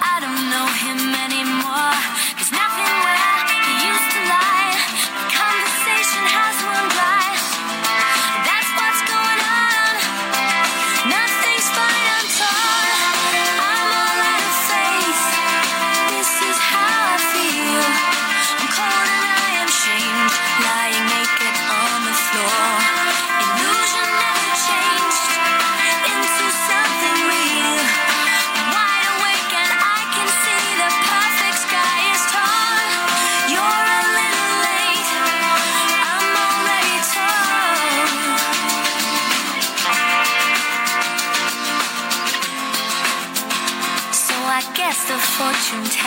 I don't know him anymore. There's nothing where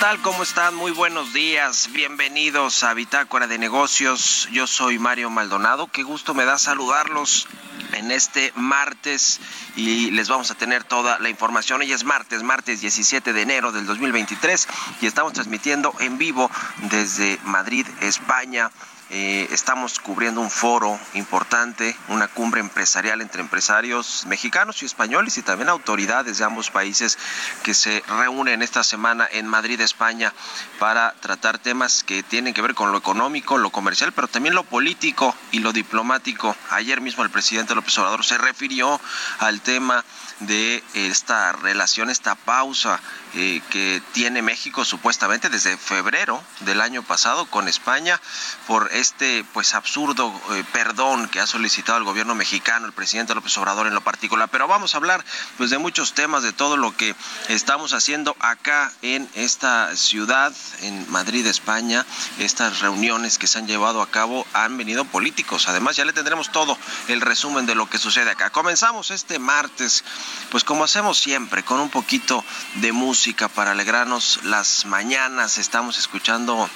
Tal? ¿Cómo están? Muy buenos días. Bienvenidos a Bitácora de Negocios. Yo soy Mario Maldonado. Qué gusto me da saludarlos en este martes y les vamos a tener toda la información. Hoy es martes, martes 17 de enero del 2023 y estamos transmitiendo en vivo desde Madrid, España. Eh, estamos cubriendo un foro importante, una cumbre empresarial entre empresarios mexicanos y españoles y también autoridades de ambos países que se reúnen esta semana en Madrid, España, para tratar temas que tienen que ver con lo económico, lo comercial, pero también lo político y lo diplomático. Ayer mismo el presidente López Obrador se refirió al tema de esta relación, esta pausa eh, que tiene México supuestamente desde febrero del año pasado con España por este pues absurdo eh, perdón que ha solicitado el gobierno mexicano, el presidente López Obrador en lo particular. Pero vamos a hablar pues de muchos temas, de todo lo que estamos haciendo acá en esta ciudad, en Madrid, España. Estas reuniones que se han llevado a cabo han venido políticos. Además ya le tendremos todo el resumen de lo que sucede acá. Comenzamos este martes pues como hacemos siempre, con un poquito de música para alegrarnos las mañanas. Estamos escuchando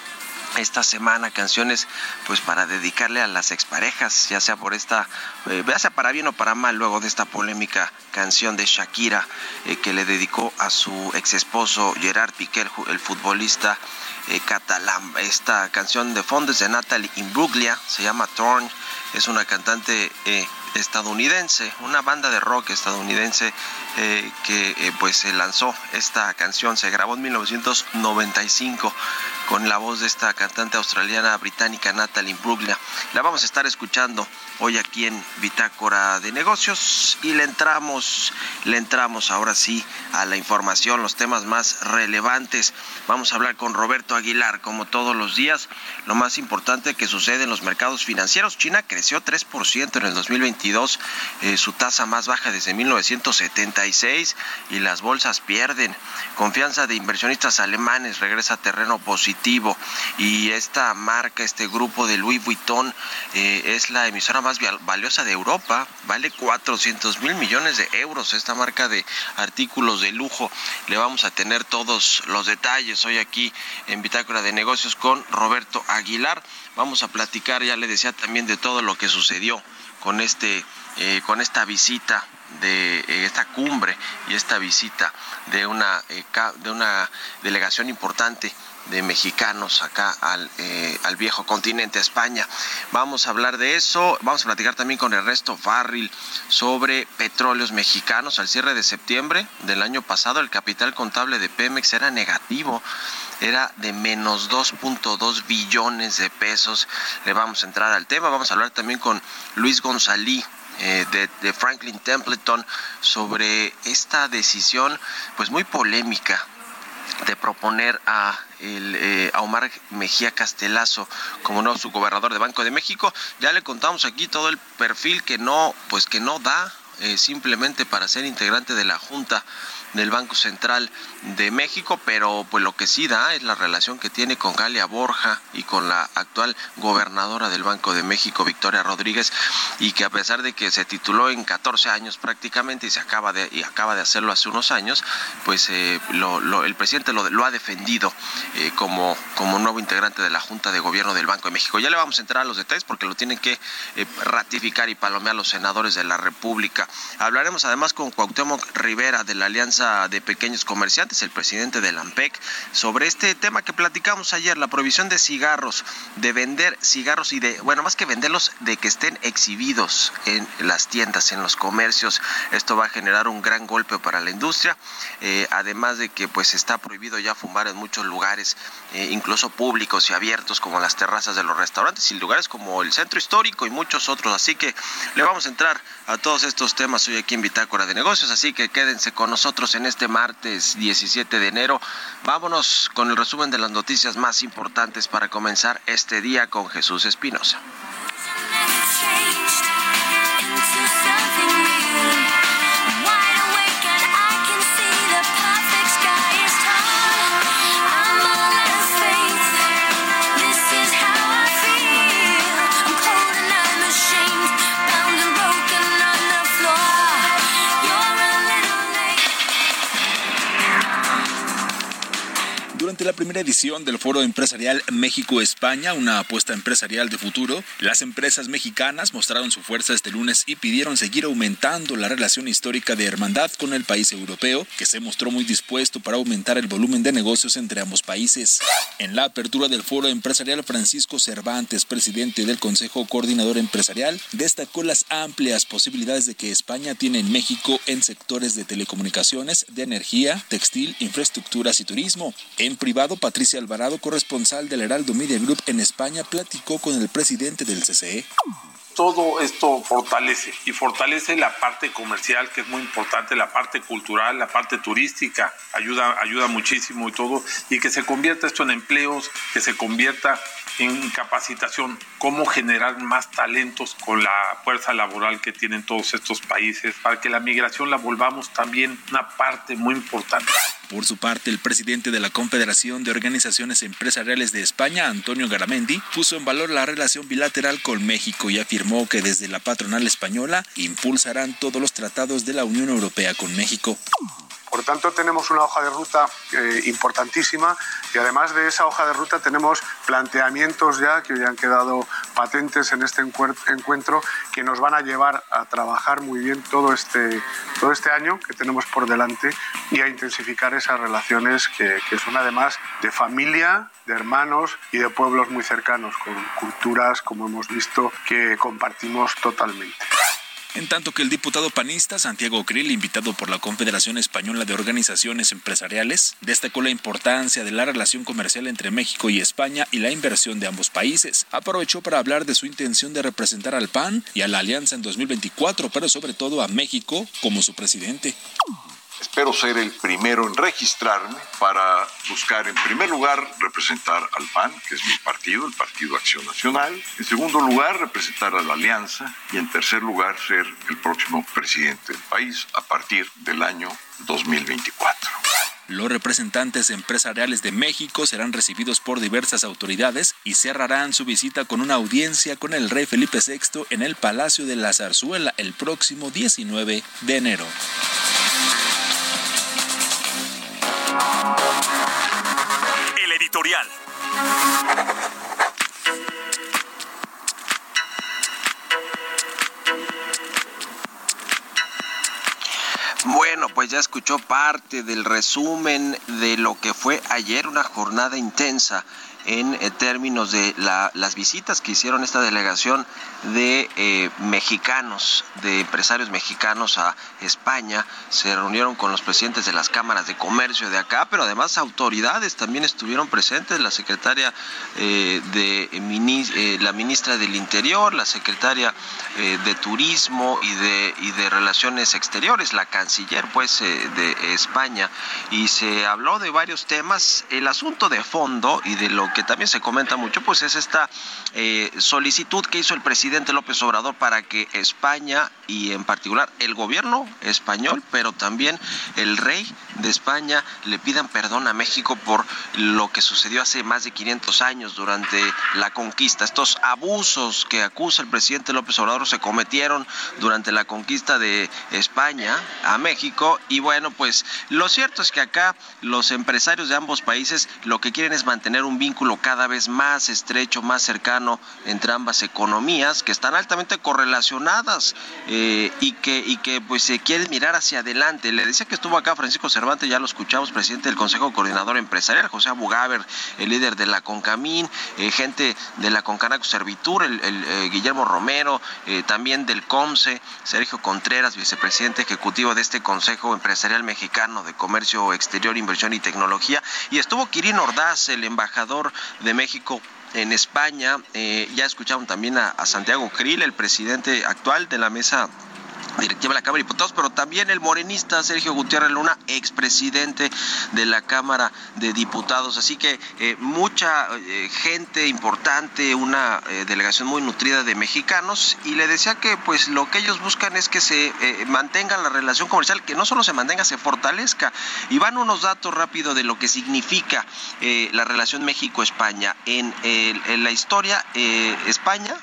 esta semana canciones pues para dedicarle a las exparejas, ya sea por esta, eh, ya sea para bien o para mal, luego de esta polémica canción de Shakira eh, que le dedicó a su ex esposo Gerard Piqué, el, futbolista eh, catalán. Esta canción de fondo es de Natalie Imbruglia, se llama Torn, es una cantante estadounidense, una banda de rock estadounidense eh, que eh, pues se lanzó esta canción, se grabó en 1995 con la voz de esta cantante australiana británica Natalie Imbruglia. La vamos a estar escuchando hoy aquí en Bitácora de Negocios y le entramos, le entramos ahora sí a la información, los temas más relevantes. Vamos a hablar con Roberto Aguilar, como todos los días, lo más importante que sucede en los mercados financieros. China creció 3% en el 2022, eh, su tasa más baja desde 1976 y las bolsas pierden. Confianza de inversionistas alemanes regresa a terreno positivo y esta marca, este grupo de Louis Vuitton eh, es la emisora más valiosa de Europa, vale 400 mil millones de euros esta marca de artículos de lujo. Le vamos a tener todos los detalles hoy aquí en Bitácora de Negocios con Roberto Aguilar. Vamos a platicar, ya le decía también de todo lo que sucedió con este eh, con esta visita de eh, esta cumbre y esta visita de una, de una delegación importante de mexicanos acá al, eh, al, viejo continente, España. Vamos a hablar de eso, vamos a platicar también con Ernesto Farril sobre petróleos mexicanos. Al cierre de septiembre del año pasado, el capital contable de Pemex era negativo, era de menos 2.2 billones de pesos. Le vamos a entrar al tema, vamos a hablar también con Luis González eh, de, Franklin Templeton sobre esta decisión pues muy polémica de proponer a, el, eh, Omar Mejía Castelazo como nuevo subgobernador de Banco de México. Ya le contamos aquí todo el perfil que no, pues que no da eh, simplemente para ser integrante de la Junta del Banco Central de México, pero pues lo que sí da es la relación que tiene con Galia Borja y con la actual gobernadora del Banco de México, Victoria Rodríguez, y que a pesar de que se tituló en 14 años prácticamente y se acaba de y acaba de hacerlo hace unos años, pues eh, el presidente lo, ha defendido eh, como como nuevo integrante de la Junta de Gobierno del Banco de México. Ya le vamos a entrar a los detalles porque lo tienen que eh, ratificar y palomear los senadores de la República. Hablaremos además con Cuauhtémoc Rivera de la Alianza de Pequeños Comerciantes, el presidente de la AMPEC, sobre este tema que platicamos ayer, la prohibición de cigarros, de vender cigarros y de, bueno, más que venderlos, de que estén exhibidos en las tiendas, en los comercios. Esto va a generar un gran golpe para la industria, eh, además de que pues está prohibido ya fumar en muchos lugares, eh, incluso públicos y abiertos como las terrazas de los restaurantes y lugares como el centro histórico y muchos otros. Así que le vamos a entrar a todos estos temas hoy aquí en Bitácora de Negocios, así que quédense con nosotros en este martes 17 de enero. Vámonos con el resumen de las noticias más importantes para comenzar este día con Jesús Espinosa. La primera edición del Foro Empresarial México-España, una apuesta empresarial de futuro, las empresas mexicanas mostraron su fuerza este lunes y pidieron seguir aumentando la relación histórica de hermandad con el país europeo, que se mostró muy dispuesto para aumentar el volumen de negocios entre ambos países. En la apertura del Foro Empresarial, Francisco Cervantes, presidente del Consejo Coordinador Empresarial, destacó las amplias posibilidades de que España tiene en México en sectores de telecomunicaciones, de energía, textil, infraestructuras y turismo. En privado, Patricia Alvarado, corresponsal del Heraldo Media Group en España, platicó con el presidente del CCE todo esto fortalece y fortalece la parte comercial que es muy importante, la parte cultural, la parte turística, ayuda, ayuda muchísimo y todo, y que se convierta esto en empleos, que se convierta en capacitación, cómo generar más talentos con la fuerza laboral que tienen todos estos países, para que la migración la volvamos también una parte muy importante. Por su parte, el presidente de la Confederación de Organizaciones Empresariales de España, Antonio Garamendi, puso en valor la relación bilateral con México y afirmó que desde la patronal española impulsarán todos los tratados de la Unión Europea con México. Por tanto, tenemos una hoja de ruta eh, importantísima y además de esa hoja de ruta tenemos planteamientos ya que hoy han quedado patentes en este encuentro que nos van a llevar a trabajar muy bien todo este, todo este año que tenemos por delante y a intensificar esas relaciones que, que son además de familia, de hermanos y de pueblos muy cercanos, con culturas, como hemos visto, que compartimos totalmente. En tanto que el diputado panista Santiago Krill, invitado por la Confederación Española de Organizaciones Empresariales, destacó la importancia de la relación comercial entre México y España y la inversión de ambos países. Aprovechó para hablar de su intención de representar al PAN y a la alianza en 2024, pero sobre todo a México como su presidente. Espero ser el primero en registrarme para buscar, en primer lugar, representar al PAN, que es mi partido, el Partido Acción Nacional. En segundo lugar, representar a la Alianza. Y en tercer lugar, ser el próximo presidente del país a partir del año 2024. Los representantes empresariales de México serán recibidos por diversas autoridades y cerrarán su visita con una audiencia con el rey Felipe VI en el Palacio de la Zarzuela el próximo 19 de enero. Bueno, pues ya escuchó parte del resumen de lo que fue ayer una jornada intensa en eh, términos de las visitas que hicieron esta delegación de eh, mexicanos, de empresarios mexicanos a España. Se reunieron con los presidentes de las cámaras de comercio de acá, pero además autoridades también estuvieron presentes, la secretaria eh, de la ministra del Interior, la secretaria de Turismo y de, y de Relaciones Exteriores, la canciller pues de España, y se habló de varios temas. El asunto de fondo y de lo que también se comenta mucho, pues es esta eh, solicitud que hizo el presidente López Obrador para que España y en particular el gobierno español, pero también el rey de España le pidan perdón a México por lo que sucedió hace más de 500 años durante la conquista. Estos abusos que acusa el presidente López Obrador se cometieron durante la conquista de España a México y bueno, pues lo cierto es que acá los empresarios de ambos países lo que quieren es mantener un vínculo cada vez más estrecho, más cercano entre ambas economías que están altamente correlacionadas eh, y que y que pues se quiere mirar hacia adelante. Le decía que estuvo acá Francisco Cervantes, ya lo escuchamos, presidente del Consejo Coordinador Empresarial, José Abugaber, el líder de la Concamín, eh, gente de la Concanaco Servitur, el, eh, Guillermo Romero, también del COMSE, Sergio Contreras, vicepresidente ejecutivo de este Consejo Empresarial Mexicano de Comercio Exterior, Inversión y Tecnología, y estuvo Kirin Ordaz, el embajador de México en España. Eh, ya escucharon también a, a Santiago Krill, el presidente actual de la mesa directiva de la Cámara de Diputados, pero también el morenista Sergio Gutiérrez Luna, expresidente de la Cámara de Diputados. Así que eh, mucha eh, gente importante, una eh, delegación muy nutrida de mexicanos, y le decía que pues lo que ellos buscan es que se mantenga la relación comercial, que no solo se mantenga, se fortalezca. Y van unos datos rápidos de lo que significa la relación México-España. En, en, la historia, España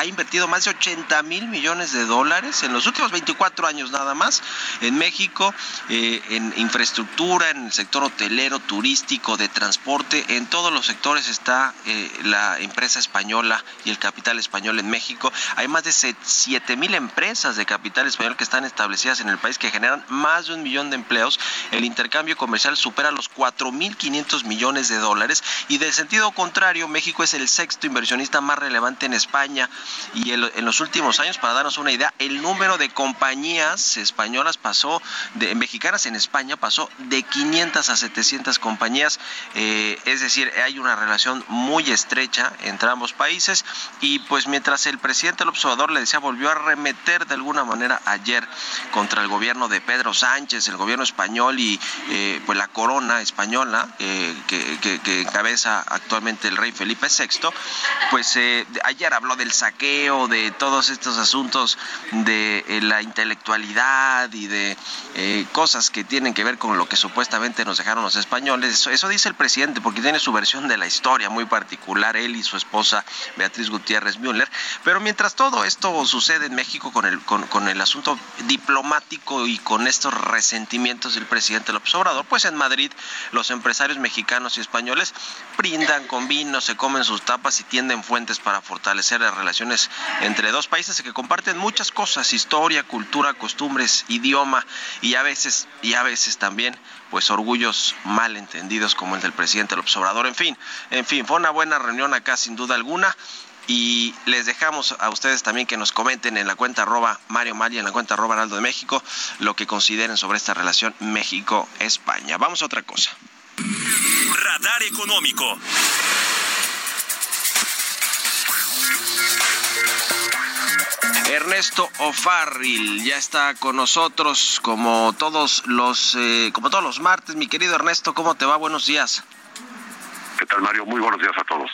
ha invertido más de 80 mil millones de dólares en los últimos 24 años nada más en México, eh, en infraestructura, en el sector hotelero, turístico, de transporte, en todos los sectores está eh, la empresa española y el capital español en México. Hay más de 7 mil empresas de capital español que están establecidas en el país que generan más de un millón de empleos. El intercambio comercial supera los 4 mil 500 millones de dólares y de sentido contrario, México es el sexto inversionista más relevante en España y en los últimos años, para darnos una idea, el número de compañías españolas pasó, de mexicanas en España pasó de 500 a 700 compañías, eh, es decir, hay una relación muy estrecha entre ambos países. Y pues mientras el presidente López Obrador le decía volvió a remeter de alguna manera ayer contra el gobierno de Pedro Sánchez, el gobierno español y eh, pues la corona española eh, que, que, encabeza actualmente el rey Felipe VI, pues ayer habló del saqueo de todos estos asuntos de eh, la intelectualidad y de eh, cosas que tienen que ver con lo que supuestamente nos dejaron los españoles. Eso, dice el presidente, porque tiene su versión de la historia muy particular, él y su esposa Beatriz Gutiérrez Müller. Pero mientras todo esto sucede en México con el, con, el asunto diplomático y con estos resentimientos del presidente López Obrador, pues en Madrid los empresarios mexicanos y españoles brindan con vino, se comen sus tapas y tienden fuentes para fortalecer las entre dos países que comparten muchas cosas, historia, cultura, costumbres, idioma y a veces y a veces también pues orgullos mal entendidos como el del presidente López Obrador. En fin, en fin, fue una buena reunión acá sin duda alguna y les dejamos a ustedes también que nos comenten en la cuenta arroba Mario Mali, en la cuenta arroba Araldo de México, lo que consideren sobre esta relación México-España. Vamos a otra cosa. Radar económico. Ernesto O'Farrill ya está con nosotros como todos los eh, como todos los martes. Mi querido Ernesto, ¿cómo te va? Buenos días. ¿Qué tal, Mario? Muy buenos días a todos.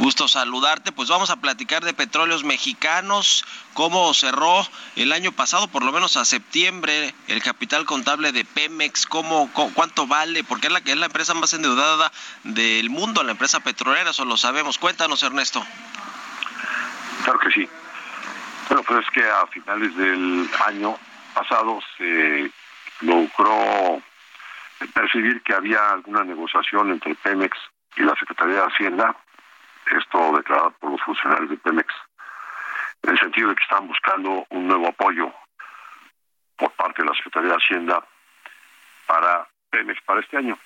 Gusto saludarte. Pues vamos a platicar de petróleos mexicanos, cómo cerró el año pasado, por lo menos a septiembre, el capital contable de Pemex, cómo, cuánto vale, porque es la que es la empresa más endeudada del mundo, la empresa petrolera, eso lo sabemos. Cuéntanos, Ernesto. Claro que sí. Bueno, pues es que a finales del año pasado se logró percibir que había alguna negociación entre Pemex y la Secretaría de Hacienda, esto declarado por los funcionarios de Pemex, en el sentido de que estaban buscando un nuevo apoyo por parte de la Secretaría de Hacienda para Pemex para este año.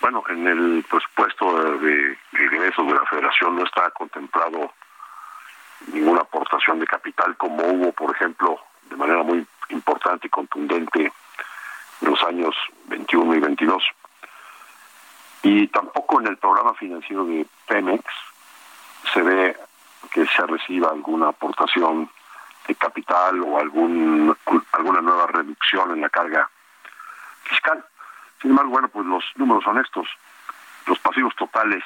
Bueno, en el presupuesto de, ingresos de la Federación no está contemplado ninguna aportación de capital como hubo, por ejemplo, de manera muy importante y contundente en los años 21 y 22. Y tampoco en el programa financiero de Pemex se ve que se reciba alguna aportación de capital o algún, alguna nueva reducción en la carga fiscal. Sin embargo, bueno, pues los números son estos. Los pasivos totales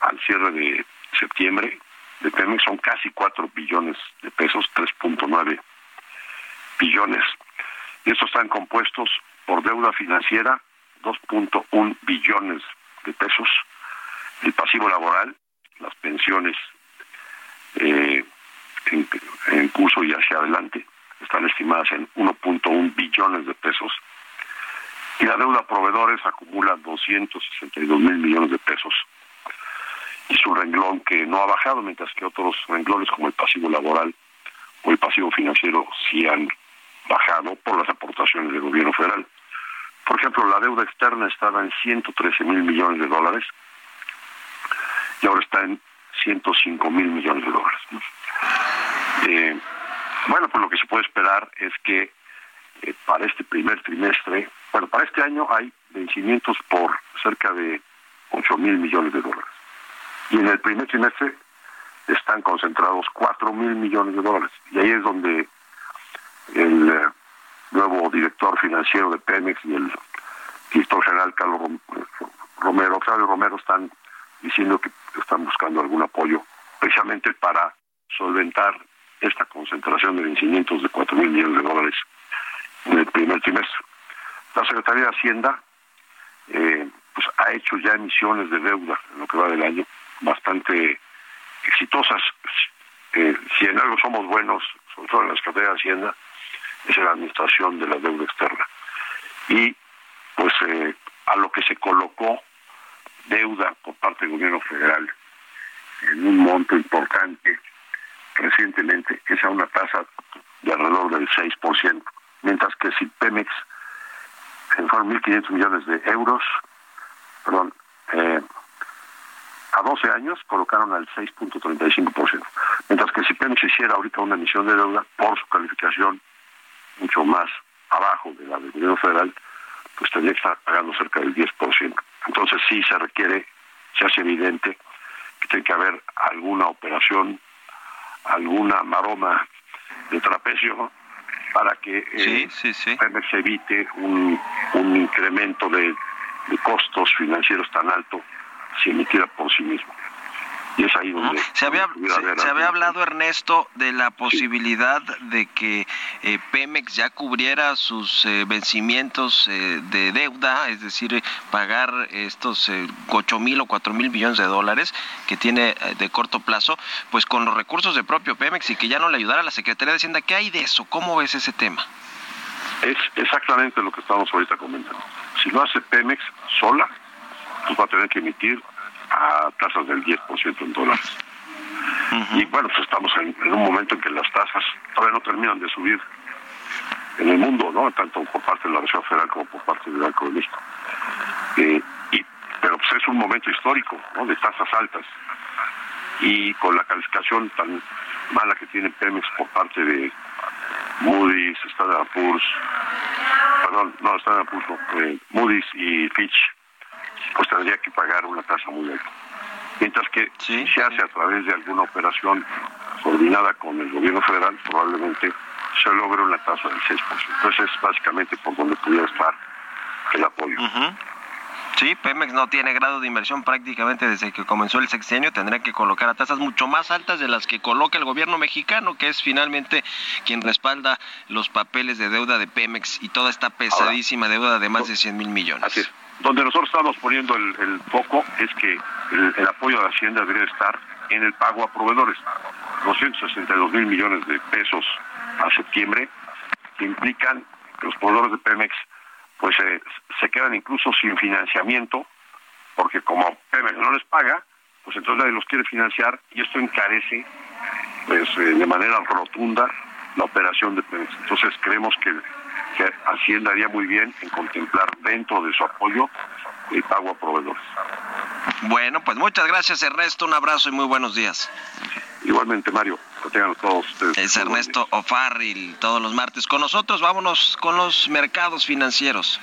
al cierre de septiembre de Pemex son casi 4 billones de pesos, 3.9 billones. Y estos están compuestos por deuda financiera, 2.1 billones de pesos, el pasivo laboral, las pensiones eh, en, en curso y hacia adelante, están estimadas en 1.1 billones de pesos, y la deuda a proveedores acumula 262 mil millones de pesos. Y su renglón que no ha bajado, mientras que otros renglones como el pasivo laboral o el pasivo financiero sí han bajado por las aportaciones del gobierno federal. Por ejemplo, la deuda externa estaba en 113 mil millones de dólares y ahora está en 105 mil millones de dólares. Eh, bueno, pues lo que se puede esperar es que eh, para este primer trimestre, bueno, para este año hay vencimientos por cerca de 8 mil millones de dólares. Y en el primer trimestre están concentrados 4 mil millones de dólares. Y ahí es donde el eh, nuevo director financiero de Pemex y el director general Carlos Romero, Octavio Romero, están diciendo que están buscando algún apoyo precisamente para solventar esta concentración de vencimientos de 4 mil millones de dólares en el primer trimestre. La Secretaría de Hacienda eh, pues ha hecho ya emisiones de deuda en lo que va del año bastante exitosas. Eh, si en algo somos buenos, sobre todo en la Secretaría de Hacienda, es en la administración de la deuda externa. Y pues eh, a lo que se colocó deuda por parte del gobierno federal en un monto importante recientemente, es a una tasa de alrededor del 6% mientras que si Pemex fueron 1.500 millones de euros, perdón, eh, a 12 años colocaron al 6.35%, mientras que si Pemex hiciera ahorita una emisión de deuda por su calificación mucho más abajo de la del gobierno federal, pues tendría que estar pagando cerca del 10%. Entonces sí se requiere, se hace evidente que tiene que haber alguna operación, alguna maroma de trapecio para que eh, se evite un, incremento de, costos financieros tan alto si emitiera por sí mismo. Y es ahí donde... Se había, se, había hablado, Ernesto, de la posibilidad de que eh, Pemex ya cubriera sus eh, vencimientos de deuda, es decir, pagar estos ocho mil o cuatro mil millones de dólares que tiene de corto plazo, pues con los recursos de propio Pemex y que ya no le ayudara a la Secretaría de Hacienda. ¿Qué hay de eso? ¿Cómo ves ese tema? Es exactamente lo que estamos ahorita comentando. Si lo hace Pemex sola, pues va a tener que emitir a tasas del 10% en dólares. Y bueno, pues estamos en, un momento en que las tasas todavía no terminan de subir en el mundo, ¿no? Tanto por parte de la Reserva Federal como por parte del Banco de México. Eh, y, pero pues es un momento histórico, ¿no? De tasas altas. Y con la calificación tan mala que tiene Pemex por parte de Moody's, Standard Poor's, perdón, no, Standard Poor's, eh, Moody's y Fitch, pues tendría que pagar una tasa muy alta. Mientras que si se hace a través de alguna operación coordinada con el gobierno federal, probablemente se logre una tasa del 6%. Entonces es básicamente por donde pudiera estar el apoyo. Sí, Pemex no tiene grado de inversión prácticamente desde que comenzó el sexenio. Tendrá que colocar a tasas mucho más altas de las que coloca el gobierno mexicano, que es finalmente quien respalda los papeles de deuda de Pemex y toda esta pesadísima deuda de más de 100 mil millones. Así es. Donde nosotros estamos poniendo el, foco es que el, apoyo a Hacienda debe estar en el pago a proveedores. 262 mil millones de pesos a septiembre implican que los proveedores de Pemex pues eh, se quedan incluso sin financiamiento, porque como Pemex no les paga, pues entonces nadie los quiere financiar y esto encarece pues eh, de manera rotunda la operación de Pemex. Entonces creemos que que Hacienda haría muy bien en contemplar dentro de su apoyo el pago a proveedores. Bueno, pues muchas gracias Ernesto, un abrazo y muy buenos días. Igualmente, Mario, que tengan todos ustedes. Es Ernesto O'Farrill, todos los martes con nosotros. Vámonos con los mercados financieros.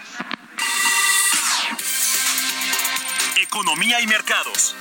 Economía y mercados.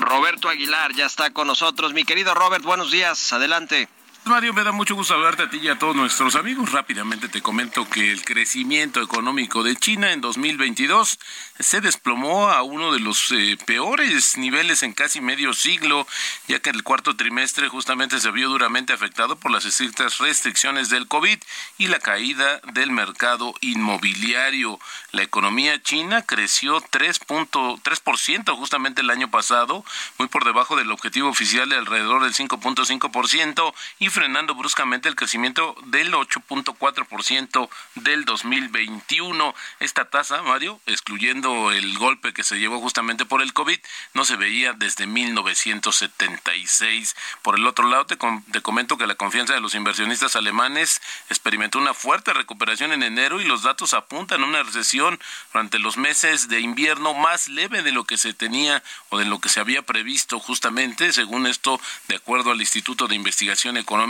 Roberto Aguilar ya está con nosotros. Mi querido Robert, buenos días. Adelante. Mario, me da mucho gusto hablarte a ti y a todos nuestros amigos. Rápidamente te comento que el crecimiento económico de China en 2022 se desplomó a uno de los eh, peores niveles en casi medio siglo, ya que el cuarto trimestre justamente se vio duramente afectado por las estrictas restricciones del COVID y la caída del mercado inmobiliario. La economía china creció 3.3% justamente el año pasado, muy por debajo del objetivo oficial de alrededor del 5.5% y frenando bruscamente el crecimiento del 8.4% del 2021. Esta tasa, Mario, excluyendo el golpe que se llevó justamente por el COVID, no se veía desde 1976. Por el otro lado, te, te comento que la confianza de los inversionistas alemanes experimentó una fuerte recuperación en enero y los datos apuntan a una recesión durante los meses de invierno más leve de lo que se tenía o de lo que se había previsto justamente, según esto, de acuerdo al Instituto de Investigación Económica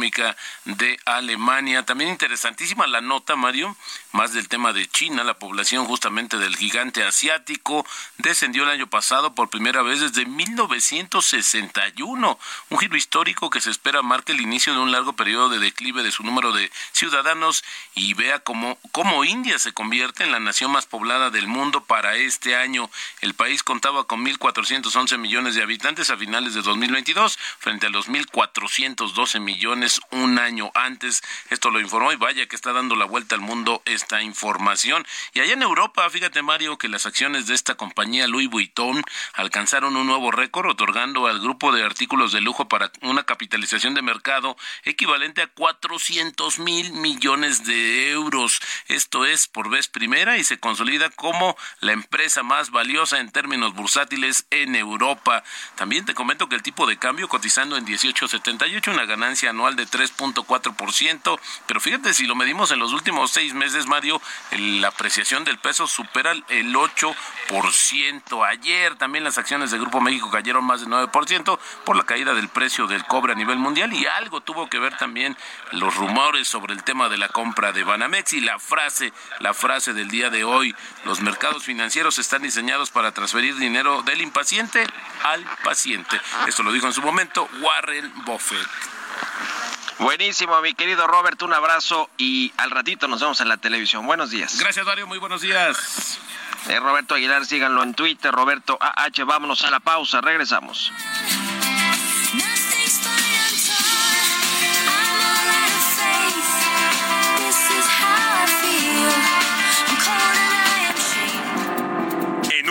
de Alemania. También interesantísima la nota, Mario, más del tema de China, la población justamente del gigante asiático descendió el año pasado por primera vez desde 1961, un giro histórico que se espera marque el inicio de un largo periodo de declive de su número de ciudadanos y vea cómo, cómo India se convierte en la nación más poblada del mundo para este año. El país contaba con 1.411 millones de habitantes a finales de 2022 frente a los 1.412 millones un año antes. Esto lo informó y vaya que está dando la vuelta al mundo esta información. Y allá en Europa, fíjate Mario, que las acciones de esta compañía Louis Vuitton alcanzaron un nuevo récord, otorgando al grupo de artículos de lujo para una capitalización de mercado equivalente a 400 mil millones de euros. Esto es por vez primera y se consolida como la empresa más valiosa en términos bursátiles en Europa. También te comento que el tipo de cambio cotizando en 18.78, una ganancia anual de 3.4%, pero fíjate, si lo medimos en los últimos seis meses, Mario, la apreciación del peso supera el 8%. Ayer también las acciones de Grupo México cayeron más del 9% por la caída del precio del cobre a nivel mundial y algo tuvo que ver también los rumores sobre el tema de la compra de Banamex y la frase, la frase del día de hoy, los mercados financieros están diseñados para transferir dinero del impaciente al paciente. Esto lo dijo en su momento Warren Buffett. Buenísimo, mi querido Robert, un abrazo y al ratito nos vemos en la televisión. Buenos días. Gracias, Mario, muy buenos días. Eh, Roberto Aguilar, síganlo en Twitter, Roberto AH, vámonos a la pausa, regresamos.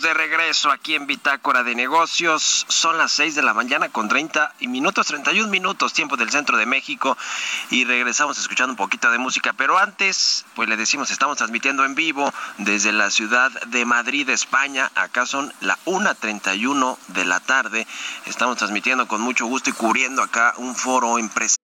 De regreso aquí en Bitácora de Negocios. Son las 6 de la mañana con 30 minutos, 31 minutos, tiempo del centro de México. Y regresamos escuchando un poquito de música. Pero antes, pues le decimos, estamos transmitiendo en vivo desde la ciudad de Madrid, España. Acá son la 1.31 de la tarde. Estamos transmitiendo con mucho gusto y cubriendo acá un foro empresarial.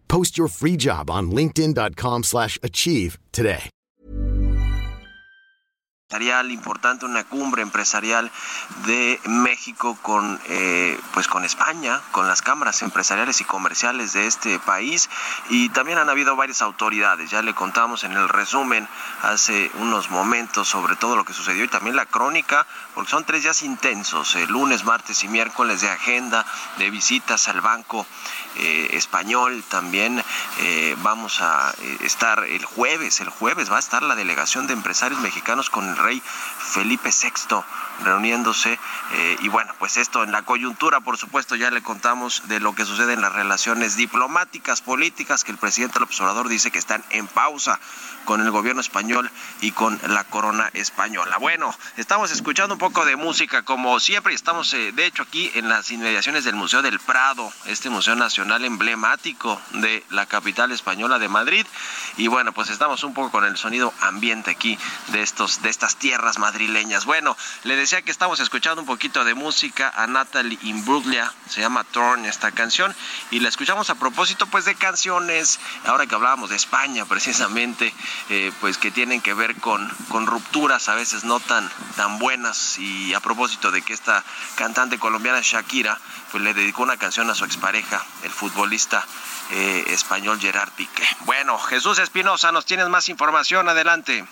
Post your free job on linkedin.com/achieve today. importante una cumbre empresarial de México con eh, pues con España, con las cámaras empresariales y comerciales de este país y también han habido varias autoridades. Ya le contamos en el resumen hace unos momentos sobre todo lo que sucedió y también la crónica, porque son tres días intensos, el lunes, martes y miércoles de agenda de visitas al banco eh, español también eh, vamos a eh, estar el jueves, el jueves va a estar la delegación de empresarios mexicanos con el rey Felipe VI reuniéndose y bueno, pues esto en la coyuntura, por supuesto, ya le contamos de lo que sucede en las relaciones diplomáticas, políticas, que el presidente López Obrador dice que están en pausa con el gobierno español y con la corona española. Bueno, estamos escuchando un poco de música como siempre, estamos de hecho aquí en las inmediaciones del Museo del Prado, este Museo Nacional emblemático de la capital española de Madrid. Y bueno, pues estamos un poco con el sonido ambiente aquí de estos de estas tierras madrileñas. Bueno, le decía que estamos escuchando un poquito de música a Natalie Imbruglia, se llama Torn esta canción y la escuchamos a propósito pues de canciones, ahora que hablábamos de España precisamente, eh, pues que tienen que ver con, con rupturas a veces no tan, tan buenas y a propósito de que esta cantante colombiana Shakira pues le dedicó una canción a su expareja, el futbolista eh, español Gerard Piqué. Bueno, Jesús Espinosa, nos tienes más información, adelante.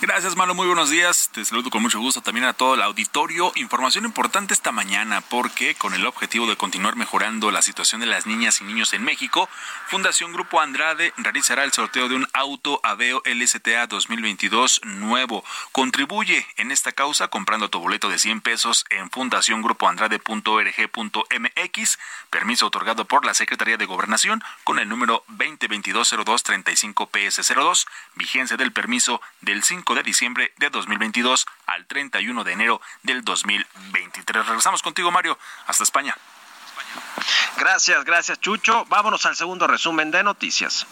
Gracias, Mano. Muy buenos días. Te saludo con mucho gusto también a todo el auditorio. Información importante esta mañana porque con el objetivo de continuar mejorando la situación de las niñas y niños en México, Fundación Grupo Andrade realizará el sorteo de un auto Aveo LSTA 2022 nuevo. Contribuye en esta causa comprando tu boleto de 100 pesos en fundaciongrupoandrade.org.mx, permiso otorgado por la Secretaría de Gobernación con el número 2022-0235-PS02, vigencia del permiso del 5 de diciembre de 2022 al 31 de enero del 2023. Regresamos contigo, Mario, hasta España. Gracias, gracias Chucho. Vámonos al segundo resumen de noticias.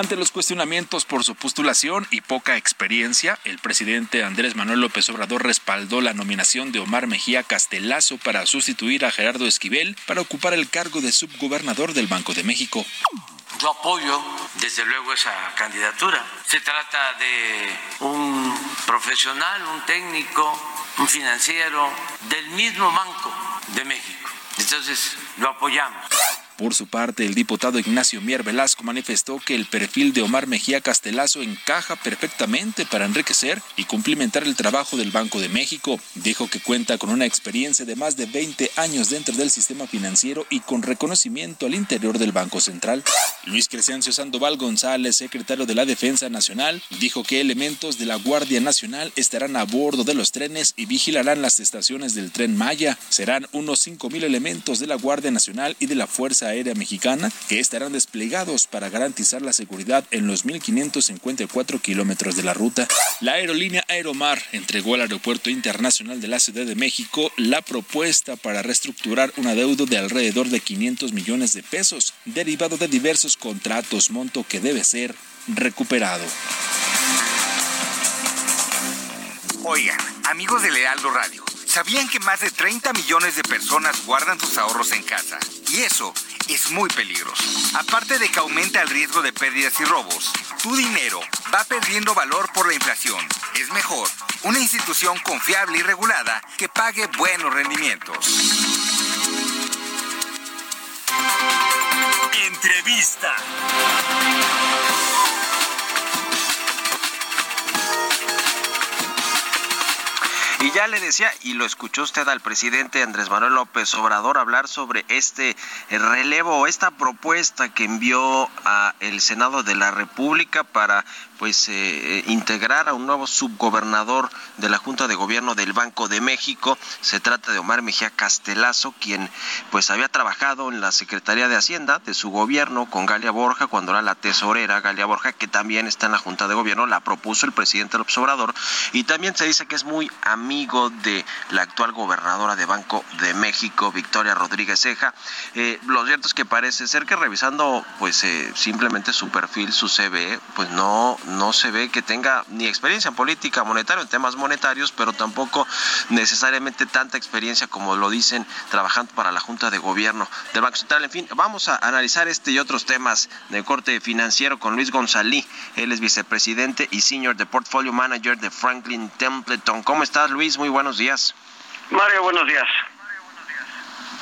Ante los cuestionamientos por su postulación y poca experiencia, el presidente Andrés Manuel López Obrador respaldó la nominación de Omar Mejía Castelazo para sustituir a Gerardo Esquivel para ocupar el cargo de subgobernador del Banco de México. Yo apoyo desde luego esa candidatura. Se trata de un profesional, un técnico, un financiero del mismo Banco de México. Entonces, lo apoyamos. Por su parte, el diputado Ignacio Mier Velasco manifestó que el perfil de Omar Mejía Castelazo encaja perfectamente para enriquecer y cumplimentar el trabajo del Banco de México. Dijo que cuenta con una experiencia de más de 20 años dentro del sistema financiero y con reconocimiento al interior del Banco Central. Luis Crescencio Sandoval González, secretario de la Defensa Nacional, dijo que elementos de la Guardia Nacional estarán a bordo de los trenes y vigilarán las estaciones del tren Maya. Serán unos 5.000 elementos de la Guardia Nacional y de la Fuerza Aérea Mexicana que estarán desplegados para garantizar la seguridad en los 1.554 kilómetros de la ruta. La aerolínea Aeromar entregó al Aeropuerto Internacional de la Ciudad de México la propuesta para reestructurar un adeudo de alrededor de 500 millones de pesos, derivado de diversos contratos, monto que debe ser recuperado. Oigan, amigos de Lealdo Radio, ¿sabían que más de 30 millones de personas guardan sus ahorros en casa? Y eso es muy peligroso. Aparte de que aumenta el riesgo de pérdidas y robos, tu dinero va perdiendo valor por la inflación. Es mejor una institución confiable y regulada que pague buenos rendimientos. Entrevista. Y ya le decía, y lo escuchó usted al presidente Andrés Manuel López Obrador hablar sobre este relevo, esta propuesta que envió a el Senado de la República para pues eh, integrar a un nuevo subgobernador de la Junta de Gobierno del Banco de México. Se trata de Omar Mejía Castelazo, quien pues había trabajado en la Secretaría de Hacienda de su gobierno con Galia Borja cuando era la tesorera Galia Borja, que también está en la Junta de Gobierno, la propuso el presidente López Obrador y también se dice que es muy amigo de la actual gobernadora de Banco de México, Victoria Rodríguez Ceja. Eh, lo cierto es que parece ser que revisando pues eh, simplemente su perfil, su CV, pues no no se ve que tenga ni experiencia en política monetaria, en temas monetarios, pero tampoco necesariamente tanta experiencia como lo dicen trabajando para la Junta de Gobierno del Banco Central. En fin, vamos a analizar este y otros temas de corte financiero con Luis González. Él es vicepresidente y senior de Portfolio Manager de Franklin Templeton. ¿Cómo estás, Luis? Muy buenos días. Mario, buenos días.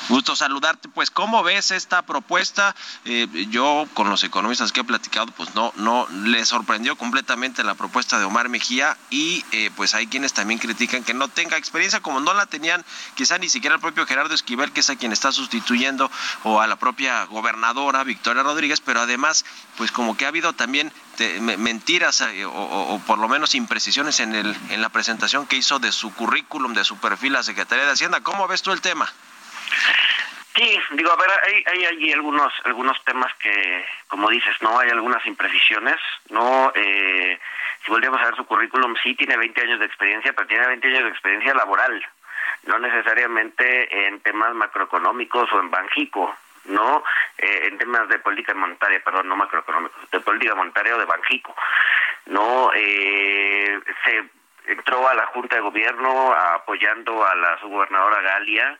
Gusto saludarte. Pues, ¿cómo ves esta propuesta? Eh, yo, con los economistas que he platicado, pues no, no les sorprendió completamente la propuesta de Omar Mejía y eh, pues hay quienes también critican que no tenga experiencia, como no la tenían quizá ni siquiera el propio Gerardo Esquivel, que es a quien está sustituyendo, o a la propia gobernadora Victoria Rodríguez, pero además, pues como que ha habido también mentiras eh, o, o, por lo menos imprecisiones en, el, en la presentación que hizo de su currículum, de su perfil a Secretaría de Hacienda. ¿Cómo ves tú el tema? Sí, digo, a ver, hay, hay allí algunos algunos temas que, como dices, no hay algunas imprecisiones, no. Eh, si volvemos a ver su currículum, sí tiene 20 años de experiencia, pero tiene 20 años de experiencia laboral, no necesariamente en temas macroeconómicos o en Banjico, no eh, en temas de política monetaria, perdón, no macroeconómicos, de política monetaria o de Banjico, no eh, se entró a la Junta de Gobierno apoyando a la subgobernadora Galia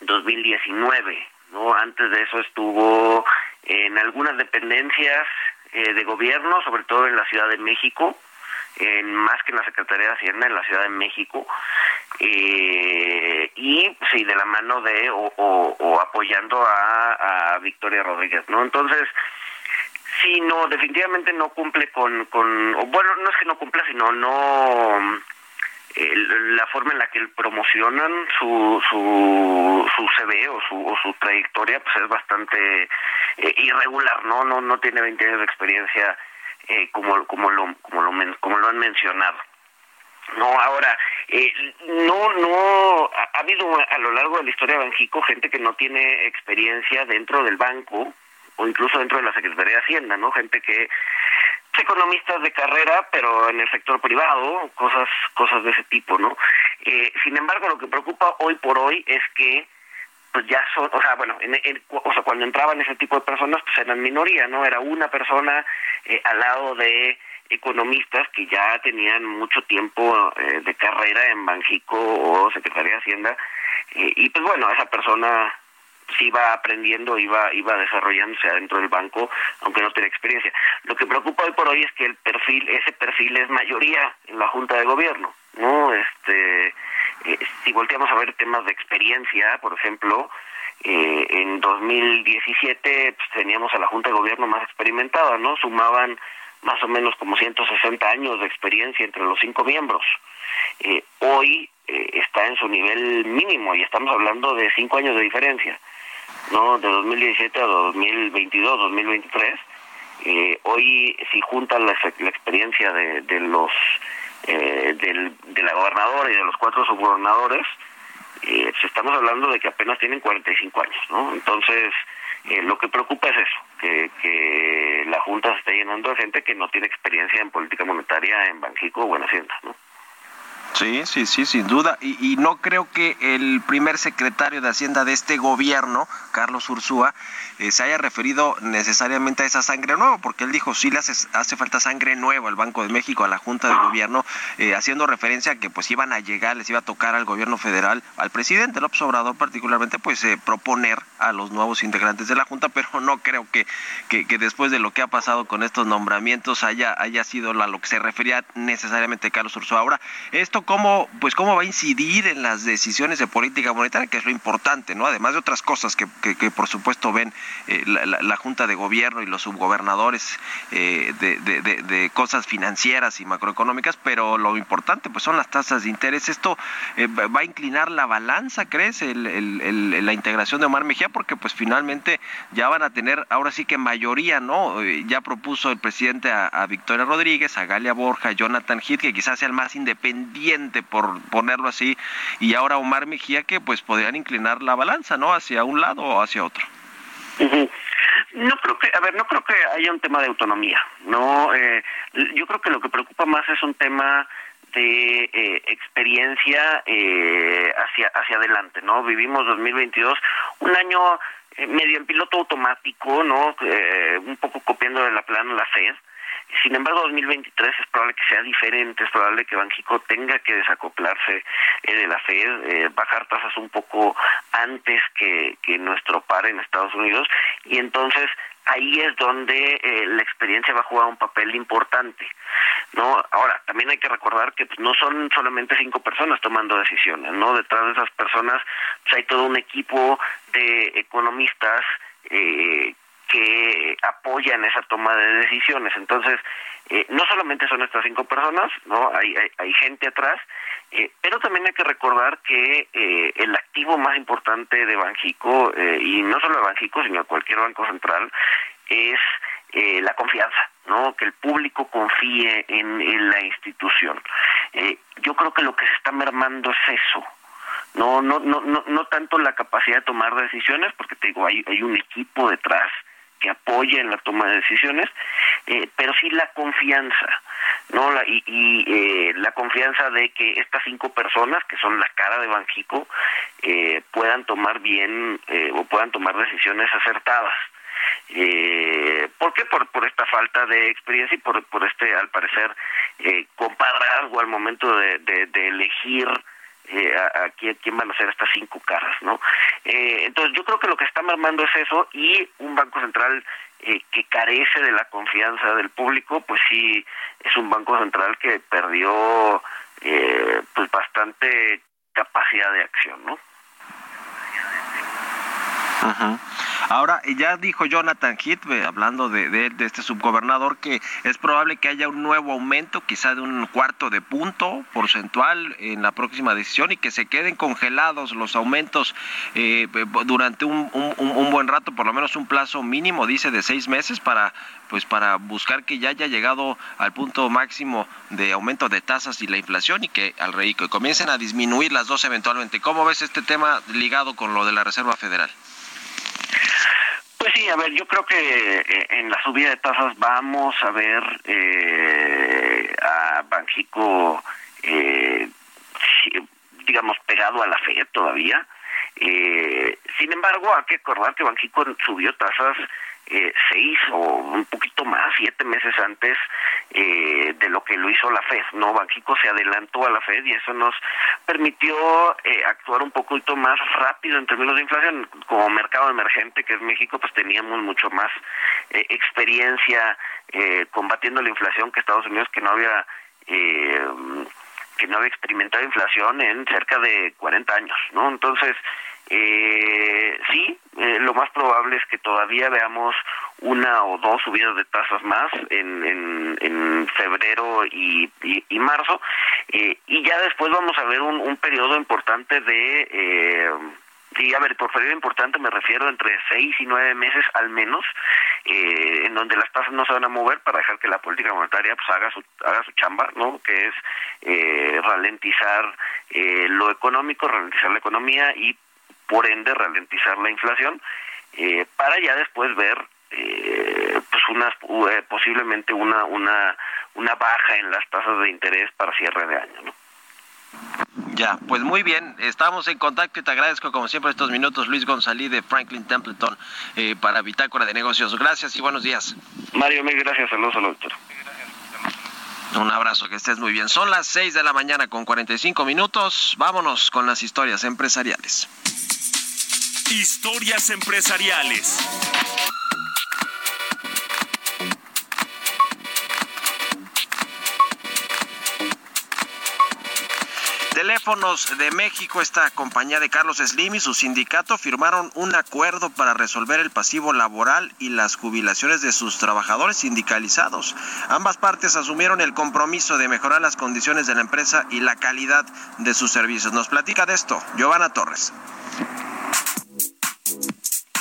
2019, ¿no? Antes de eso estuvo en algunas dependencias eh, de gobierno, sobre todo en la Ciudad de México, en más que en la Secretaría de Hacienda, en la Ciudad de México, eh, y sí, de la mano de o, o, apoyando a, a Victoria Rodríguez, ¿no? Entonces, sí, no, definitivamente no cumple con, con bueno, no es que no cumpla, sino no la forma en la que promocionan su su su CV o su o su trayectoria pues es bastante eh, irregular no no no tiene 20 años de experiencia eh, como como lo como lo como lo han mencionado. No ahora eh, no no ha, habido a lo largo de la historia de Banjico gente que no tiene experiencia dentro del banco o incluso dentro de la Secretaría de Hacienda no gente que economistas de carrera, pero en el sector privado, cosas, cosas de ese tipo, ¿no? Eh, sin embargo, lo que preocupa hoy por hoy es que pues ya son, o sea, bueno, en, o sea, cuando entraban ese tipo de personas, pues eran minoría, ¿no? Era una persona eh, al lado de economistas que ya tenían mucho tiempo eh, de carrera en Banjico o Secretaría de Hacienda, y pues bueno, esa persona sí iba aprendiendo, iba, iba desarrollándose adentro del banco, aunque no tenía experiencia. Lo que preocupa hoy por hoy es que el perfil, ese perfil es mayoría en la Junta de Gobierno, ¿no? Este, eh, si volteamos a ver temas de experiencia, por ejemplo, eh, en 2017 pues, teníamos a la Junta de Gobierno más experimentada, ¿no? Sumaban más o menos como 160 años de experiencia entre los cinco miembros. Eh, hoy eh, está en su nivel mínimo y estamos hablando de cinco años de diferencia. ¿No? De 2017 a 2022, 2023. Eh, hoy, si juntan la, experiencia de, de los eh, del, de la gobernadora y de los cuatro subgobernadores, eh, pues estamos hablando de que apenas tienen 45 años, ¿no? Entonces, eh, lo que preocupa es eso, que, que la Junta se está llenando de gente que no tiene experiencia en política monetaria en Banjico o en Hacienda, ¿no? Sí, sí, sí, sin duda. Y, y, no creo que el primer secretario de Hacienda de este gobierno, Carlos Ursúa, eh, se haya referido necesariamente a esa sangre nueva, porque él dijo, sí le hace, hace falta sangre nueva al Banco de México, a la Junta de Gobierno, eh, haciendo referencia a que pues iban a llegar, les iba a tocar al gobierno federal, al presidente López Obrador particularmente, pues eh, proponer a los nuevos integrantes de la Junta, pero no creo que, que, después de lo que ha pasado con estos nombramientos haya, haya sido a lo que se refería necesariamente Carlos Ursúa. Ahora, esto cómo, pues cómo va a incidir en las decisiones de política monetaria, que es lo importante, ¿no? Además de otras cosas que, que, que por supuesto ven la, Junta de Gobierno y los subgobernadores de, cosas financieras y macroeconómicas, pero lo importante pues son las tasas de interés. Esto va a inclinar la balanza, ¿crees? la integración de Omar Mejía, porque pues finalmente ya van a tener ahora sí que mayoría, ¿no? ya propuso el presidente a, Victoria Rodríguez, a Galia Borja, a Jonathan Heath, que quizás sea el más independiente, por ponerlo así, y ahora Omar Mejía, que pues podrían inclinar la balanza, ¿no? Hacia un lado o hacia otro. No creo que, a ver, no creo que haya un tema de autonomía, no. Eh, yo creo que lo que preocupa más es un tema de eh, experiencia eh, hacia hacia adelante, ¿no? Vivimos 2022, un año eh, medio en piloto automático, ¿no? Eh, un poco copiando de la plana la FED. Sin embargo, 2023 es probable que sea diferente, es probable que Banjico tenga que desacoplarse eh, de la Fed, bajar tasas un poco antes que, que nuestro par en Estados Unidos y entonces ahí es donde eh, la experiencia va a jugar un papel importante. no Ahora, también hay que recordar que pues, no son solamente cinco personas tomando decisiones, ¿no? Detrás de esas personas pues, hay todo un equipo de economistas eh, que apoyan esa toma de decisiones. Entonces, eh, no solamente son estas cinco personas, no hay, hay, gente atrás, eh, pero también hay que recordar que eh, el activo más importante de Banjico, y no solo de Banjico, sino cualquier banco central, es la confianza, ¿no? Que el público confíe en, la institución. yo creo que lo que se está mermando es eso, no, no, no, no, no tanto la capacidad de tomar decisiones, porque te digo, hay, hay un equipo detrás que apoya en la toma de decisiones, eh, pero sí la confianza, no la, y, eh, la confianza de que estas cinco personas que son la cara de Banjico eh, puedan tomar bien o puedan tomar decisiones acertadas. Eh, ¿Por qué? Por, por esta falta de experiencia y por, por este, al parecer, eh, compadrazgo al momento de, de elegir eh, a, quién, van a ser estas cinco caras, ¿no? Eh, entonces yo creo que lo que está armando es eso y un banco central eh, que carece de la confianza del público, pues sí es un banco central que perdió eh, pues bastante capacidad de acción, ¿no? Ajá. Ahora, ya dijo Jonathan Heath, hablando de, de, este subgobernador, que es probable que haya un nuevo aumento, quizá de un cuarto de punto porcentual en la próxima decisión y que se queden congelados los aumentos eh, durante un, buen rato, por lo menos un plazo mínimo, dice, de seis meses para pues para buscar que ya haya llegado al punto máximo de aumento de tasas y la inflación y que al que comiencen a disminuir las dos eventualmente. ¿Cómo ves este tema ligado con lo de la Reserva Federal? Pues sí, a ver, yo creo que eh, en la subida de tasas vamos a ver eh, a Banjico, eh, digamos, pegado a la fe todavía. Eh, sin embargo, hay que acordar que Banjico subió tasas eh, seis o un poquito más, siete meses antes eh, de lo que lo hizo la Fed. No, Banxico se adelantó a la Fed y eso nos permitió eh, actuar un poquito más rápido en términos de inflación. Como mercado emergente que es México, pues teníamos mucho más eh, experiencia combatiendo la inflación que Estados Unidos, que no había que no había experimentado inflación en cerca de 40 años, ¿no? Entonces, eh, sí, eh, lo más probable es que todavía veamos una o dos subidas de tasas más en, en, en febrero y, y, marzo, eh, y ya después vamos a ver un, un periodo importante de... Sí, a ver, por periodo importante me refiero entre seis y nueve meses al menos, eh, en donde las tasas no se van a mover para dejar que la política monetaria pues haga su haga su chamba, ¿no? Que es eh, ralentizar eh, lo económico, ralentizar la economía y por ende ralentizar la inflación, eh, para ya después ver eh, pues unas eh, posiblemente una una una baja en las tasas de interés para cierre de año, ¿no? Ya, pues muy bien, estamos en contacto y te agradezco como siempre estos minutos, Luis González de Franklin Templeton eh, para Bitácora de Negocios. Gracias y buenos días. Mario, mil gracias, saludos, saludos, doctor. Un abrazo, que estés muy bien. Son las 6 de la mañana con 45 minutos. Vámonos con las historias empresariales. Historias empresariales. De México, esta compañía de Carlos Slim y su sindicato firmaron un acuerdo para resolver el pasivo laboral y las jubilaciones de sus trabajadores sindicalizados. Ambas partes asumieron el compromiso de mejorar las condiciones de la empresa y la calidad de sus servicios. Nos platica de esto Giovanna Torres.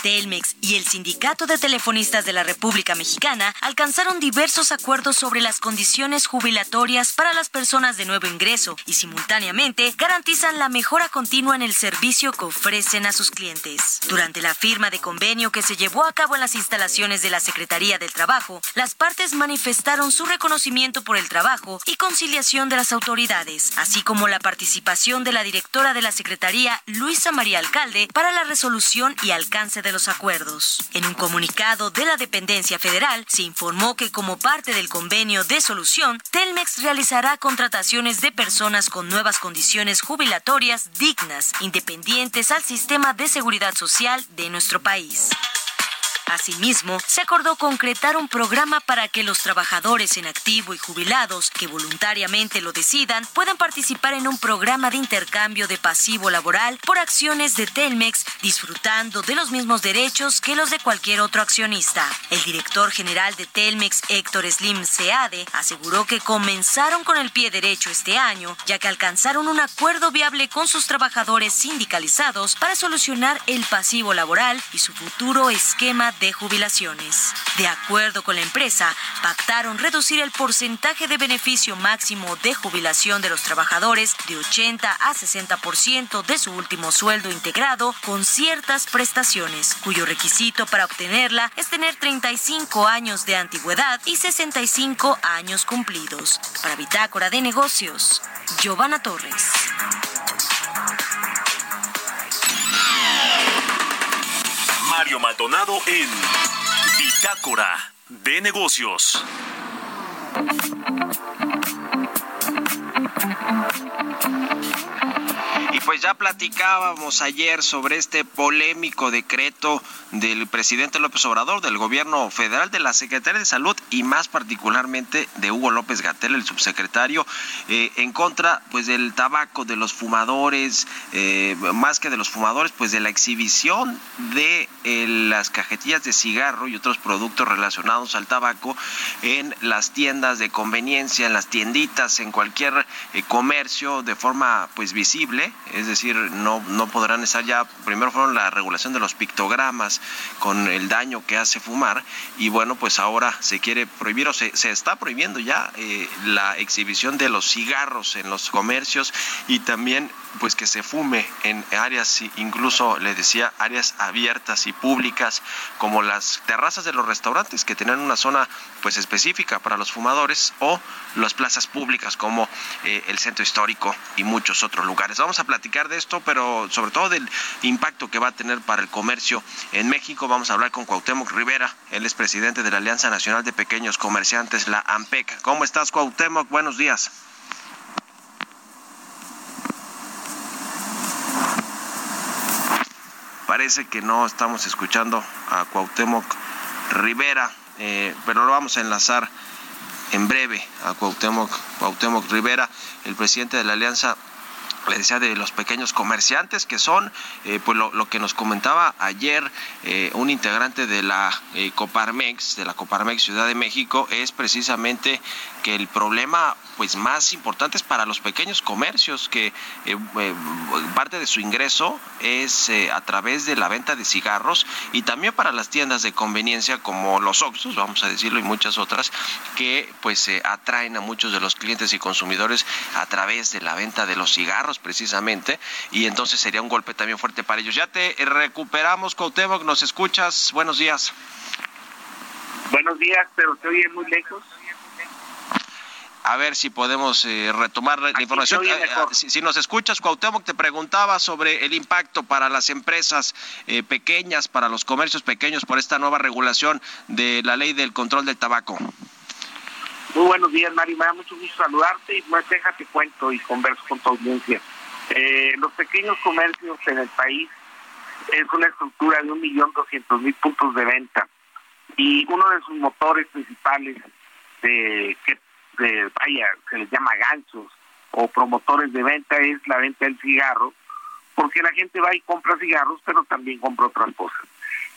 Telmex y el Sindicato de Telefonistas de la República Mexicana alcanzaron diversos acuerdos sobre las condiciones jubilatorias para las personas de nuevo ingreso y simultáneamente garantizan la mejora continua en el servicio que ofrecen a sus clientes. Durante la firma de convenio que se llevó a cabo en las instalaciones de la Secretaría del Trabajo, las partes manifestaron su reconocimiento por el trabajo y conciliación de las autoridades, así como la participación de la directora de la Secretaría, Luisa María Alcalde, para la resolución y alcance de los acuerdos. En un comunicado de la dependencia federal se informó que como parte del convenio de solución, Telmex realizará contrataciones de personas con nuevas condiciones jubilatorias dignas, independientes al sistema de seguridad social de nuestro país. Asimismo, se acordó concretar un programa para que los trabajadores en activo y jubilados que voluntariamente lo decidan puedan participar en un programa de intercambio de pasivo laboral por acciones de Telmex, disfrutando de los mismos derechos que los de cualquier otro accionista. El director general de Telmex, Héctor Slim Seade, aseguró que comenzaron con el pie derecho este año, ya que alcanzaron un acuerdo viable con sus trabajadores sindicalizados para solucionar el pasivo laboral y su futuro esquema de jubilaciones. De acuerdo con la empresa, pactaron reducir el porcentaje de beneficio máximo de jubilación de los trabajadores de 80 a 60% de su último sueldo integrado con ciertas prestaciones, cuyo requisito para obtenerla es tener 35 años de antigüedad y 65 años cumplidos. Para Bitácora de Negocios, Giovanna Torres. Mario Maldonado en Bitácora de Negocios. Pues ya platicábamos ayer sobre este polémico decreto del presidente López Obrador, del gobierno federal, de la Secretaría de Salud y más particularmente de Hugo López Gatel, el subsecretario, eh, en contra pues del tabaco, de los fumadores, eh, más que de los fumadores, pues de la exhibición de eh, las cajetillas de cigarro y otros productos relacionados al tabaco en las tiendas de conveniencia, en las tienditas, en cualquier comercio de forma pues visible es decir, no, no podrán estar ya, primero fueron la regulación de los pictogramas con el daño que hace fumar y bueno, pues ahora se quiere prohibir o se, se está prohibiendo ya eh, la exhibición de los cigarros en los comercios y también pues que se fume en áreas incluso le decía áreas abiertas y públicas como las terrazas de los restaurantes que tienen una zona pues específica para los fumadores o las plazas públicas como eh, el centro histórico y muchos otros lugares. Vamos a platicar de esto, pero sobre todo del impacto que va a tener para el comercio en México. Vamos a hablar con Cuauhtémoc Rivera, él es presidente de la Alianza Nacional de Pequeños Comerciantes, la AMPEC. ¿Cómo estás, Cuauhtémoc? Buenos días. Parece que no estamos escuchando a Cuauhtémoc Rivera, eh, pero lo vamos a enlazar en breve a Cuauhtémoc, Cuauhtémoc Rivera, el presidente de la Alianza le decía de los pequeños comerciantes que son eh, pues lo, que nos comentaba ayer eh, un integrante de la eh, Coparmex de la Coparmex Ciudad de México es precisamente que el problema pues más importante es para los pequeños comercios que parte de su ingreso es a través de la venta de cigarros y también para las tiendas de conveniencia como los Oxxos vamos a decirlo y muchas otras que pues atraen a muchos de los clientes y consumidores a través de la venta de los cigarros precisamente y entonces sería un golpe también fuerte para ellos. Ya te recuperamos, Cuauhtémoc, ¿nos escuchas? Buenos días. Buenos días, pero te oye muy lejos. A ver si podemos eh, retomar la información. Eh, si, nos escuchas, Cuauhtémoc, te preguntaba sobre el impacto para las empresas eh, pequeñas, para los comercios pequeños, por esta nueva regulación de la ley del control del tabaco. Muy buenos días, Mari. Me da mucho gusto saludarte y pues déjate cuento y converso con tu audiencia. Eh, los pequeños comercios en el país es una estructura de un millón doscientos mil puntos de venta y uno de sus motores principales de que vaya se les llama ganchos o promotores de venta es la venta del cigarro, porque la gente va y compra cigarros, pero también compra otras cosas.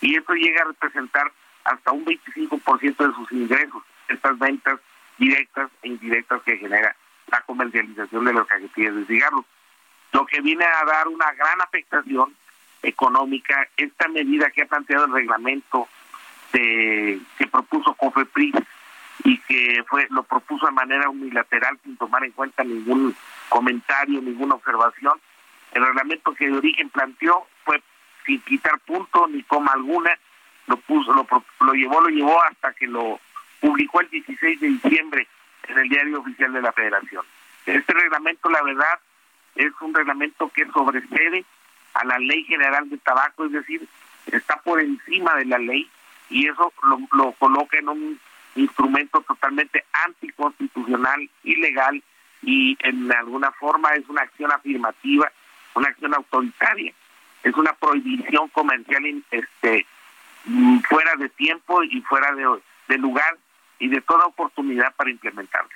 Y eso llega a representar hasta un 25% de sus ingresos, estas ventas directas e indirectas que genera la comercialización de las cajetillas de cigarros. Lo que viene a dar una gran afectación económica, esta medida que ha planteado el reglamento de, que propuso COFEPRIS y que fue lo propuso de manera unilateral sin tomar en cuenta ningún comentario, ninguna observación. El reglamento que de origen planteó fue sin quitar punto ni coma alguna, lo puso, lo, lo llevó, lo llevó hasta que lo publicó el 16 de diciembre en el diario oficial de la Federación. Este reglamento, la verdad, es un reglamento que sobrecede a la ley general de tabaco, es decir, está por encima de la ley y eso lo, lo coloca en un instrumento totalmente anticonstitucional, ilegal y en alguna forma es una acción afirmativa, una acción autoritaria, es una prohibición comercial este mm, fuera de tiempo y fuera de, de lugar y de toda oportunidad para implementarla.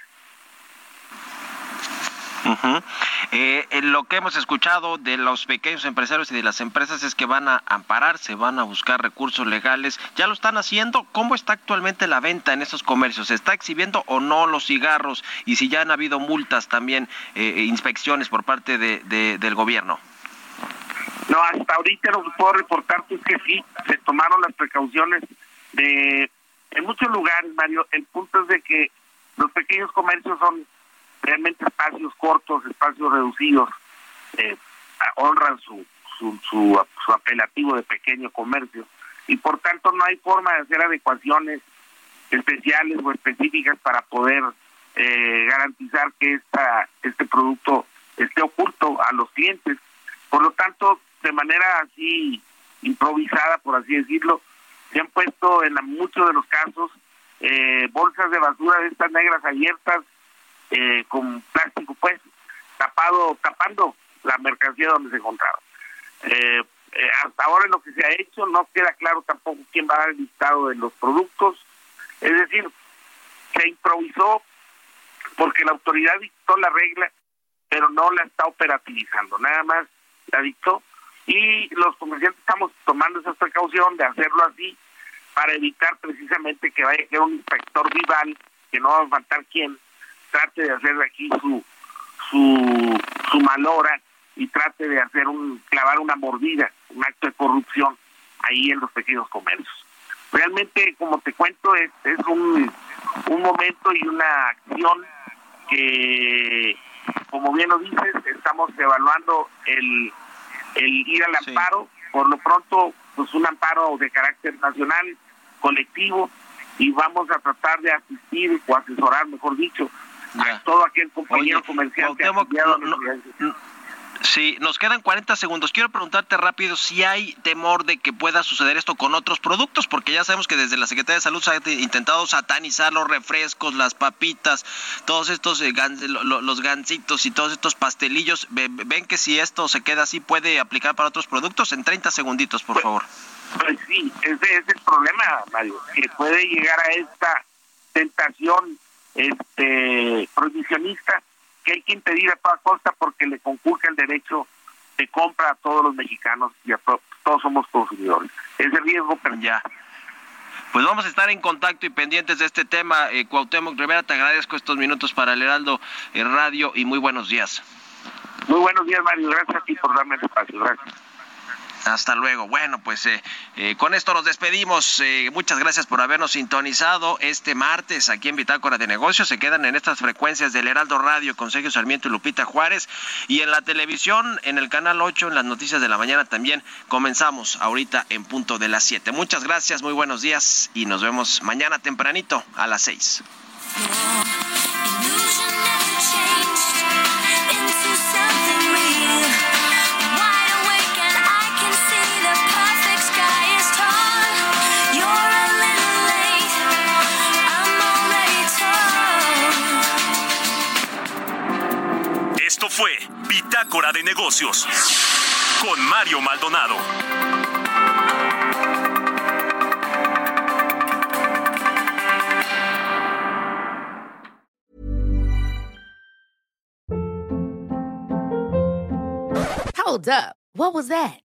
Eh, lo que hemos escuchado de los pequeños empresarios y de las empresas es que van a ampararse, van a buscar recursos legales. ¿Ya lo están haciendo? ¿Cómo está actualmente la venta en esos comercios? ¿Se está exhibiendo o no los cigarros? Y si ya han habido multas también, eh, e inspecciones por parte de, del gobierno. No, hasta ahorita que puedo reportar es que sí, se tomaron las precauciones de... En muchos lugares, Mario, el punto es de que los pequeños comercios son realmente espacios cortos, espacios reducidos, eh, honran su, su, su, apelativo de pequeño comercio y por tanto no hay forma de hacer adecuaciones especiales o específicas para poder eh, garantizar que esta, este producto esté oculto a los clientes. Por lo tanto, de manera así improvisada, por así decirlo, se han puesto en muchos de los casos eh, bolsas de basura de estas negras abiertas eh, con plástico pues tapado tapando la mercancía donde se encontraba eh, hasta ahora en lo que se ha hecho no queda claro tampoco quién va a dar el listado de los productos. Es decir se improvisó porque la autoridad dictó la regla pero no la está operativizando. Nada más la dictó y los comerciantes estamos tomando esa precaución de hacerlo así para evitar precisamente que vaya ser un inspector vival que no va a faltar quien trate de hacer aquí su, su, su malora y trate de hacer un, clavar una mordida, un acto de corrupción ahí en los pequeños comercios. Realmente, como te cuento, es, es un, un momento y una acción que, como bien lo dices, estamos evaluando el, el ir al amparo, por lo pronto, pues un amparo de carácter nacional, colectivo, y vamos a tratar de asistir o asesorar, mejor dicho, todo aquel compañero comercial que ha Sí, nos quedan 40 segundos. Quiero preguntarte rápido si hay temor de que pueda suceder esto con otros productos, porque ya sabemos que desde la Secretaría de Salud se ha intentado satanizar los refrescos, las papitas, todos estos eh, los gancitos y todos estos pastelillos. ¿Ven que si esto se queda así puede aplicar para otros productos? En 30 segunditos, por pues, favor. Pues sí, ese es el problema, Mario, que puede llegar a esta tentación este prohibicionista que hay que impedir a toda costa porque le conculca el derecho de compra a todos los mexicanos y a todos somos consumidores. Ese riesgo, ya. Pues vamos a estar en contacto y pendientes de este tema. Eh, Cuauhtémoc Rivera, te agradezco estos minutos para el Heraldo eh, Radio y muy buenos días. Muy buenos días, Mario. Gracias a ti por darme el espacio. Gracias. Hasta luego. Bueno, pues eh, eh, con esto nos despedimos. Eh, muchas gracias por habernos sintonizado este martes aquí en Bitácora de Negocios. Se quedan en estas frecuencias del Heraldo Radio con Sergio Sarmiento y Lupita Juárez. Y en la televisión, en el canal 8, en las noticias de la mañana también comenzamos ahorita en punto de las 7. Muchas gracias, muy buenos días y nos vemos mañana tempranito a las 6. fue Pitácora de Negocios con Mario Maldonado. Hold up. What was that?